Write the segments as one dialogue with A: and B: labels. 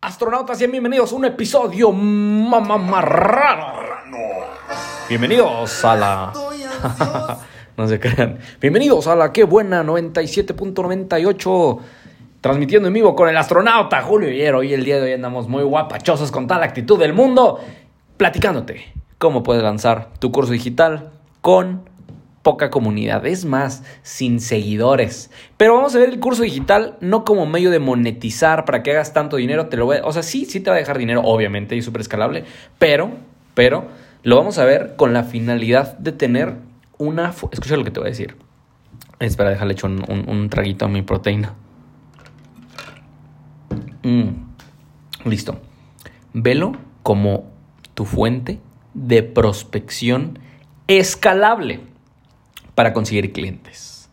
A: Astronautas, y bienvenidos a un episodio mamarrano. Bienvenidos a la. no se crean. Bienvenidos a la Qué Buena 97.98. Transmitiendo en vivo con el astronauta Julio Hierro. Y el día de hoy andamos muy guapachosos con tal actitud del mundo. Platicándote cómo puedes lanzar tu curso digital con poca comunidad, es más, sin seguidores. Pero vamos a ver el curso digital no como medio de monetizar para que hagas tanto dinero, te lo voy a, o sea, sí, sí te va a dejar dinero, obviamente, y súper escalable, pero, pero, lo vamos a ver con la finalidad de tener una, escucha lo que te voy a decir. Espera, déjale hecho un, traguito a mi proteína. Mm, listo. Velo como tu fuente de prospección escalable para conseguir clientes.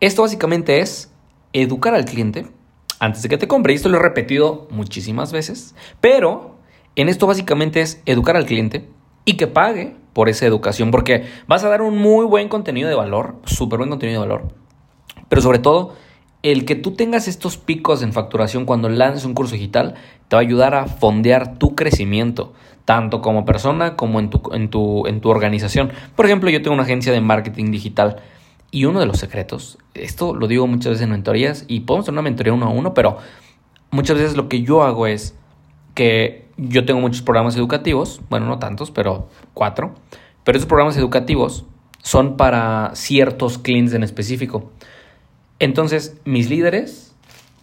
A: Esto básicamente es educar al cliente antes de que te compre. Y esto lo he repetido muchísimas veces, pero en esto básicamente es educar al cliente y que pague por esa educación, porque vas a dar un muy buen contenido de valor, súper buen contenido de valor, pero sobre todo el que tú tengas estos picos en facturación cuando lances un curso digital te va a ayudar a fondear tu crecimiento, tanto como persona como en tu, en tu, en tu organización. Por ejemplo, yo tengo una agencia de marketing digital y uno de los secretos, esto lo digo muchas veces en mentorías y podemos tener una mentoría uno a uno, pero muchas veces lo que yo hago es que yo tengo muchos programas educativos, bueno, no tantos, pero cuatro, pero esos programas educativos son para ciertos clientes en específico. Entonces, mis líderes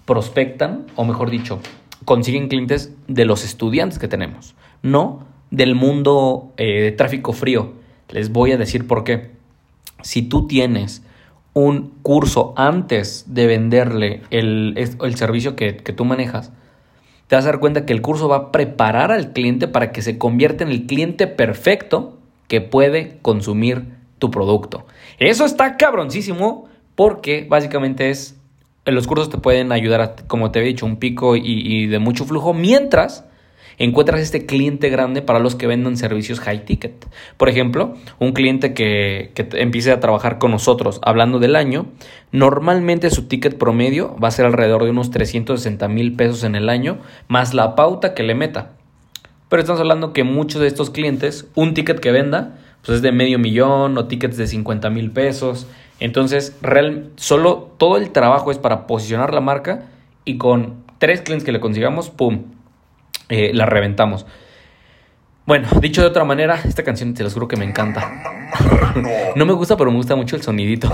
A: prospectan, o mejor dicho, consiguen clientes de los estudiantes que tenemos no del mundo eh, de tráfico frío. Les voy a decir por qué. Si tú tienes un curso antes de venderle el, servicio que, que, tú manejas, te vas a dar cuenta que el curso va a preparar al cliente para que se convierta en el cliente perfecto que puede consumir tu producto. Eso está cabroncísimo porque básicamente es, los cursos te pueden ayudar, a, como te he dicho, un pico y, y de mucho flujo, mientras encuentras este cliente grande para los que vendan servicios high ticket. Por ejemplo, un cliente que, que empiece a trabajar con nosotros hablando del año, normalmente su ticket promedio va a ser alrededor de unos 360 mil pesos en el año, más la pauta que le meta. Pero estamos hablando que muchos de estos clientes, un ticket que venda, pues es de medio millón o tickets de 50 mil pesos. Entonces, real, solo todo el trabajo es para posicionar la marca y con tres clientes que le consigamos, ¡pum! Eh, la reventamos. Bueno, dicho de otra manera, esta canción te lo juro que me encanta. no me gusta, pero me gusta mucho el sonidito.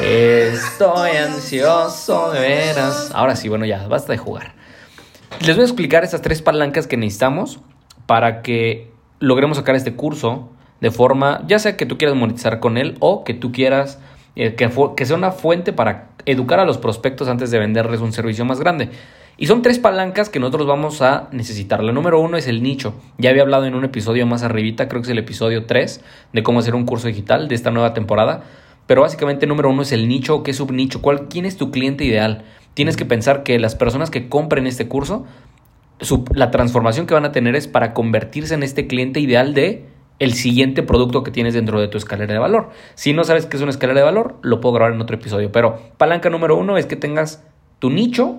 A: Estoy ansioso de veras. Ahora sí, bueno, ya, basta de jugar. Les voy a explicar estas tres palancas que necesitamos para que logremos sacar este curso de forma, ya sea que tú quieras monetizar con él o que tú quieras eh, que, que sea una fuente para educar a los prospectos antes de venderles un servicio más grande. Y son tres palancas que nosotros vamos a necesitar. La número uno es el nicho. Ya había hablado en un episodio más arribita, creo que es el episodio 3, de cómo hacer un curso digital de esta nueva temporada. Pero básicamente número uno es el nicho, qué subnicho, cuál, quién es tu cliente ideal. Tienes que pensar que las personas que compren este curso, la transformación que van a tener es para convertirse en este cliente ideal de el siguiente producto que tienes dentro de tu escalera de valor. Si no sabes qué es una escalera de valor, lo puedo grabar en otro episodio. Pero palanca número uno es que tengas tu nicho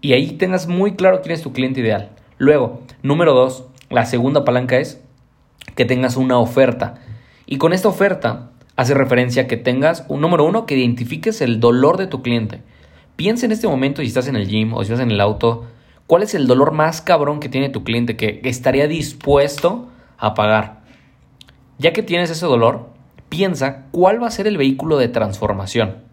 A: y ahí tengas muy claro quién es tu cliente ideal. Luego, número dos, la segunda palanca es que tengas una oferta. Y con esta oferta hace referencia a que tengas un número uno, que identifiques el dolor de tu cliente. Piensa en este momento si estás en el gym o si estás en el auto, ¿cuál es el dolor más cabrón que tiene tu cliente que estaría dispuesto a pagar? Ya que tienes ese dolor, piensa cuál va a ser el vehículo de transformación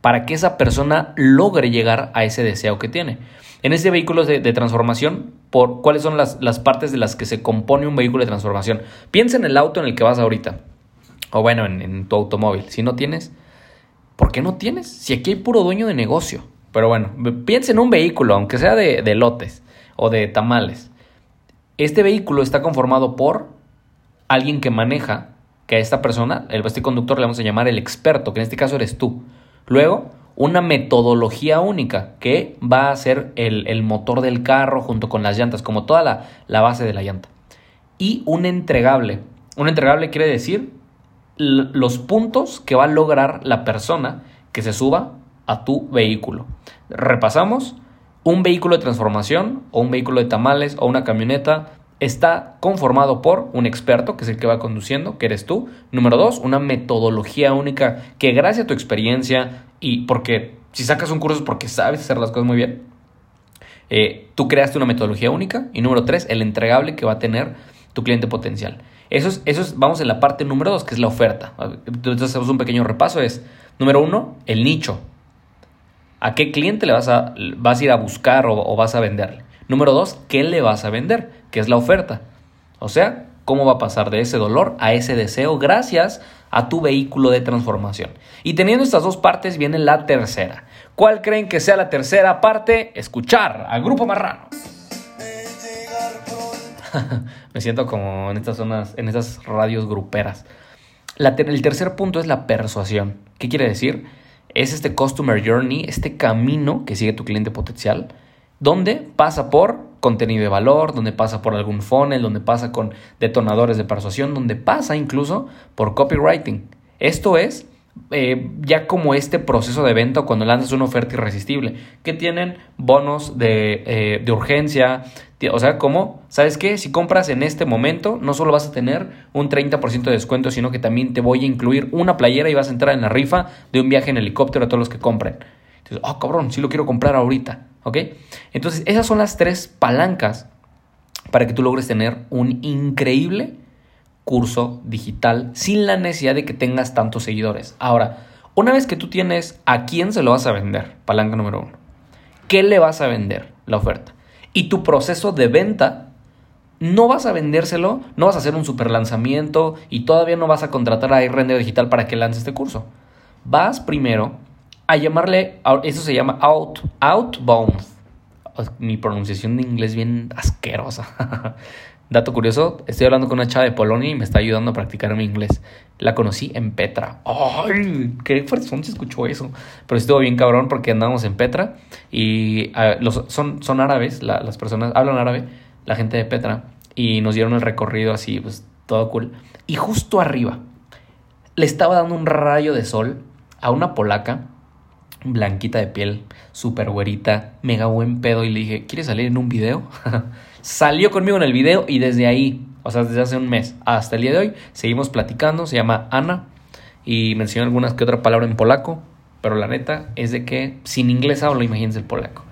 A: para que esa persona logre llegar a ese deseo que tiene. En ese vehículo de, transformación, por, ¿cuáles son las, partes de las que se compone un vehículo de transformación? Piensa en el auto en el que vas ahorita, o bueno, en, tu automóvil. Si no tienes, ¿por qué no tienes? Si aquí hay puro dueño de negocio. Pero bueno, piensa en un vehículo, aunque sea de, de lotes o de tamales. Este vehículo está conformado por alguien que maneja, que a esta persona, el este conductor le vamos a llamar el experto, que en este caso eres tú. Luego, una metodología única que va a ser el, motor del carro junto con las llantas, como toda la, la, base de la llanta. Y un entregable. Un entregable quiere decir los puntos que va a lograr la persona que se suba a tu vehículo. Repasamos. Un vehículo de transformación o un vehículo de tamales o una camioneta está conformado por un experto, que es el que va conduciendo, que eres tú. Número dos, una metodología única que gracias a tu experiencia y porque si sacas un curso es porque sabes hacer las cosas muy bien, eh, tú creaste una metodología única. Y número tres, el entregable que va a tener tu cliente potencial. Eso es, vamos en la parte número dos, que es la oferta. Entonces hacemos un pequeño repaso. Es, número uno, el nicho. ¿A qué cliente le vas a, vas a ir a buscar o, vas a venderle? Número dos, ¿qué le vas a vender? Que es la oferta. O sea, cómo va a pasar de ese dolor a ese deseo gracias a tu vehículo de transformación. Y teniendo estas dos partes viene la tercera. ¿Cuál creen que sea la tercera parte? Escuchar al grupo marrano. Me siento como en estas zonas, en estas radios gruperas. el tercer punto es la persuasión. ¿Qué quiere decir? Es este customer journey, este camino que sigue tu cliente potencial, donde pasa por contenido de valor, donde pasa por algún funnel, donde pasa con detonadores de persuasión, donde pasa incluso por copywriting. Esto es eh, ya como este proceso de venta cuando lanzas una oferta irresistible, que tienen bonos de, eh, de urgencia, o sea, como, ¿sabes qué? Si compras en este momento, no solo vas a tener un 30% de descuento, sino que también te voy a incluir una playera y vas a entrar en la rifa de un viaje en helicóptero a todos los que compren. Entonces, oh, cabrón, sí lo quiero comprar ahorita, ¿ok? Entonces, esas son las tres palancas para que tú logres tener un increíble curso digital sin la necesidad de que tengas tantos seguidores. Ahora, una vez que tú tienes a quién se lo vas a vender, palanca número uno, ¿qué le vas a vender la oferta? Y tu proceso de venta, no vas a vendérselo, no vas a hacer un super lanzamiento y todavía no vas a contratar a Render Digital para que lance este curso. Vas primero a llamarle, eso se llama out, outbound. Mi pronunciación de inglés bien asquerosa. Dato curioso, estoy hablando con una chava de Polonia y me está ayudando a practicar mi inglés. La conocí en Petra. ¡Ay! ¡Qué fuerte se escuchó eso! Pero estuvo bien cabrón porque andábamos en Petra y ah, los, son, son árabes, las personas hablan árabe, la gente de Petra, y nos dieron el recorrido así, pues todo cool. Y justo arriba le estaba dando un rayo de sol a una polaca blanquita de piel, súper güerita, mega buen pedo y le dije, ¿quieres salir en un video? Salió conmigo en el video y desde ahí, o sea, desde hace un mes hasta el día de hoy, seguimos platicando. Se llama Ana y mencionó algunas que otra palabra en polaco, pero la neta es de que sin inglés hablo, imagínense el polaco.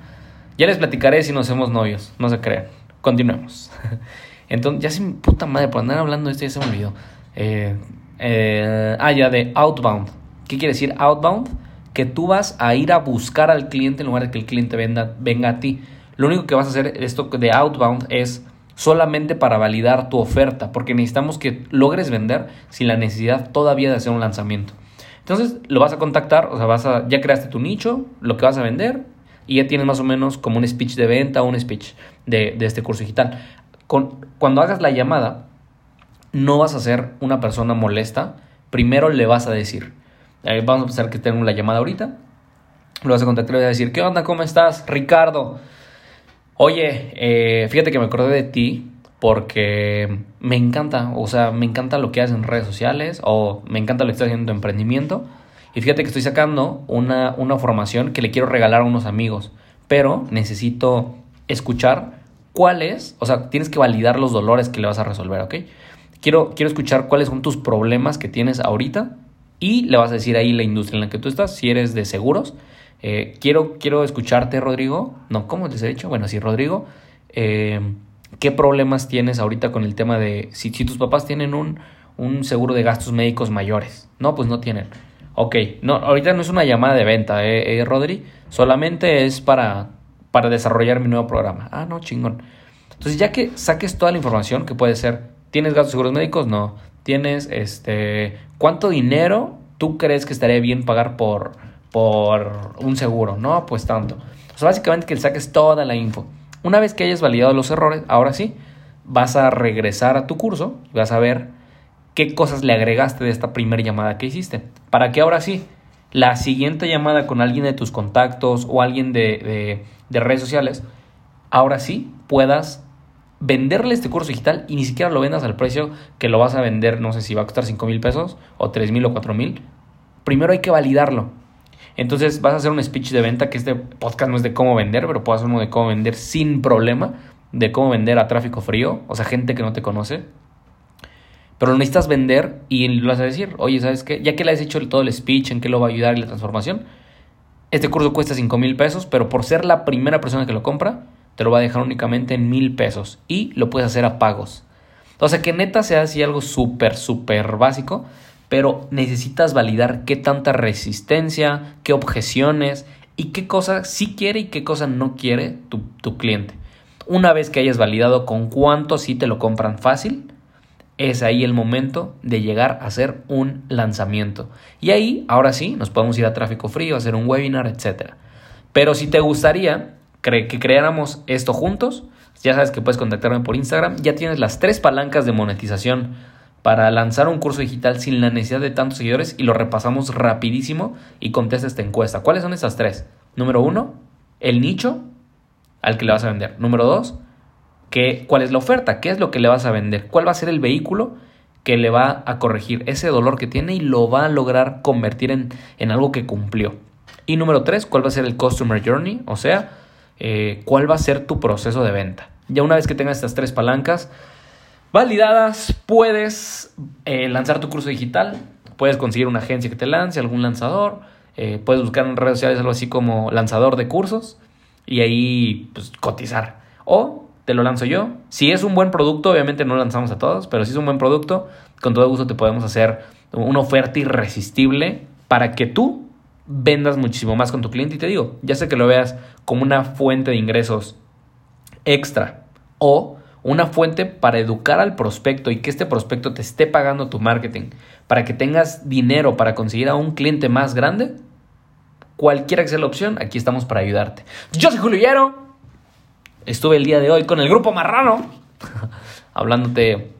A: Ya les platicaré si nos hacemos novios, no se crean. Continuemos. Entonces, ya sin puta madre, por andar hablando de esto ya se me olvidó. Eh, eh, ah, ya de outbound. ¿Qué quiere decir outbound? Que tú vas a ir a buscar al cliente en lugar de que el cliente venga a ti. Lo único que vas a hacer esto de outbound es solamente para validar tu oferta, porque necesitamos que logres vender sin la necesidad todavía de hacer un lanzamiento. Entonces lo vas a contactar, o sea, vas a, ya creaste tu nicho, lo que vas a vender y ya tienes más o menos como un speech de venta o un speech de, este curso digital. Con, cuando hagas la llamada, no vas a ser una persona molesta, primero le vas a decir, eh, vamos a pensar que tengo la llamada ahorita, lo vas a contactar y le vas a decir, ¿qué onda? ¿Cómo estás? Ricardo. Oye, eh, fíjate que me acordé de ti porque me encanta, o sea, me encanta lo que haces en redes sociales o me encanta lo que estás haciendo en tu emprendimiento. Y fíjate que estoy sacando una, una formación que le quiero regalar a unos amigos, pero necesito escuchar cuáles, o sea, tienes que validar los dolores que le vas a resolver, ¿ok? Quiero, quiero escuchar cuáles son tus problemas que tienes ahorita y le vas a decir ahí la industria en la que tú estás, si eres de seguros, eh, quiero, quiero escucharte, Rodrigo. No, ¿cómo les he dicho? Bueno, sí, Rodrigo. Eh, ¿Qué problemas tienes ahorita con el tema de si, tus papás tienen un, un, seguro de gastos médicos mayores? No, pues no tienen. Ok, no, ahorita no es una llamada de venta, eh, eh Rodri. Solamente es para, para desarrollar mi nuevo programa. Ah, no, chingón. Entonces, ya que saques toda la información, que puede ser, ¿tienes gastos seguros médicos? No. ¿Tienes, este, cuánto dinero tú crees que estaría bien pagar por por un seguro, no, pues tanto. O sea, básicamente que le saques toda la info. Una vez que hayas validado los errores, ahora sí, vas a regresar a tu curso y vas a ver qué cosas le agregaste de esta primera llamada que hiciste. Para que ahora sí, la siguiente llamada con alguien de tus contactos o alguien de, de redes sociales, ahora sí puedas venderle este curso digital y ni siquiera lo vendas al precio que lo vas a vender, no sé si va a costar 5 mil pesos o 3 mil o 4 mil. Primero hay que validarlo. Entonces vas a hacer un speech de venta, que este podcast no es de cómo vender, pero puedo hacer uno de cómo vender sin problema, de cómo vender a tráfico frío, o sea, gente que no te conoce. Pero lo necesitas vender y lo vas a decir, oye, ¿sabes qué? Ya que le has hecho todo el speech, en qué lo va a ayudar y la transformación, este curso cuesta 5 mil pesos, pero por ser la primera persona que lo compra, te lo va a dejar únicamente en mil pesos y lo puedes hacer a pagos. O sea, que neta sea así algo súper, súper básico, pero necesitas validar qué tanta resistencia, qué objeciones y qué cosa sí quiere y qué cosa no quiere tu, tu cliente. Una vez que hayas validado con cuánto sí te lo compran fácil, es ahí el momento de llegar a hacer un lanzamiento. Y ahí, ahora sí, nos podemos ir a tráfico frío, hacer un webinar, etc. Pero si te gustaría que creáramos esto juntos, ya sabes que puedes contactarme por Instagram. Ya tienes las tres palancas de monetización para lanzar un curso digital sin la necesidad de tantos seguidores y lo repasamos rapidísimo y contesta esta encuesta. ¿Cuáles son esas tres? Número uno, el nicho al que le vas a vender. Número dos, cuál es la oferta, qué es lo que le vas a vender, cuál va a ser el vehículo que le va a corregir ese dolor que tiene y lo va a lograr convertir en, en algo que cumplió. Y número tres, cuál va a ser el Customer Journey, o sea, eh, cuál va a ser tu proceso de venta. Ya una vez que tengas estas tres palancas validadas, puedes eh, lanzar tu curso digital, puedes conseguir una agencia que te lance, algún lanzador, eh, puedes buscar en redes sociales algo así como lanzador de cursos y ahí pues, cotizar. O te lo lanzo yo. Si es un buen producto, obviamente no lo lanzamos a todos, pero si es un buen producto, con todo gusto te podemos hacer una oferta irresistible para que tú vendas muchísimo más con tu cliente. Y te digo, ya sé que lo veas como una fuente de ingresos extra o una fuente para educar al prospecto y que este prospecto te esté pagando tu marketing para que tengas dinero para conseguir a un cliente más grande. Cualquiera que sea la opción, aquí estamos para ayudarte. Yo soy Julio Hierro estuve el día de hoy con el grupo Marrano, hablándote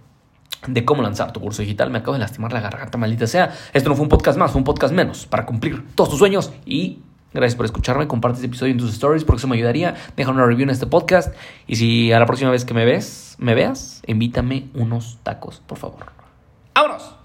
A: de cómo lanzar tu curso digital. Me acabo de lastimar la garganta, maldita sea. Esto no fue un podcast más, fue un podcast menos para cumplir todos tus sueños. Y gracias por escucharme. Comparte este episodio en tus stories porque eso me ayudaría. Deja una review en este podcast. Y si a la próxima vez que me ves, me veas, invítame unos tacos, por favor. ¡Vámonos!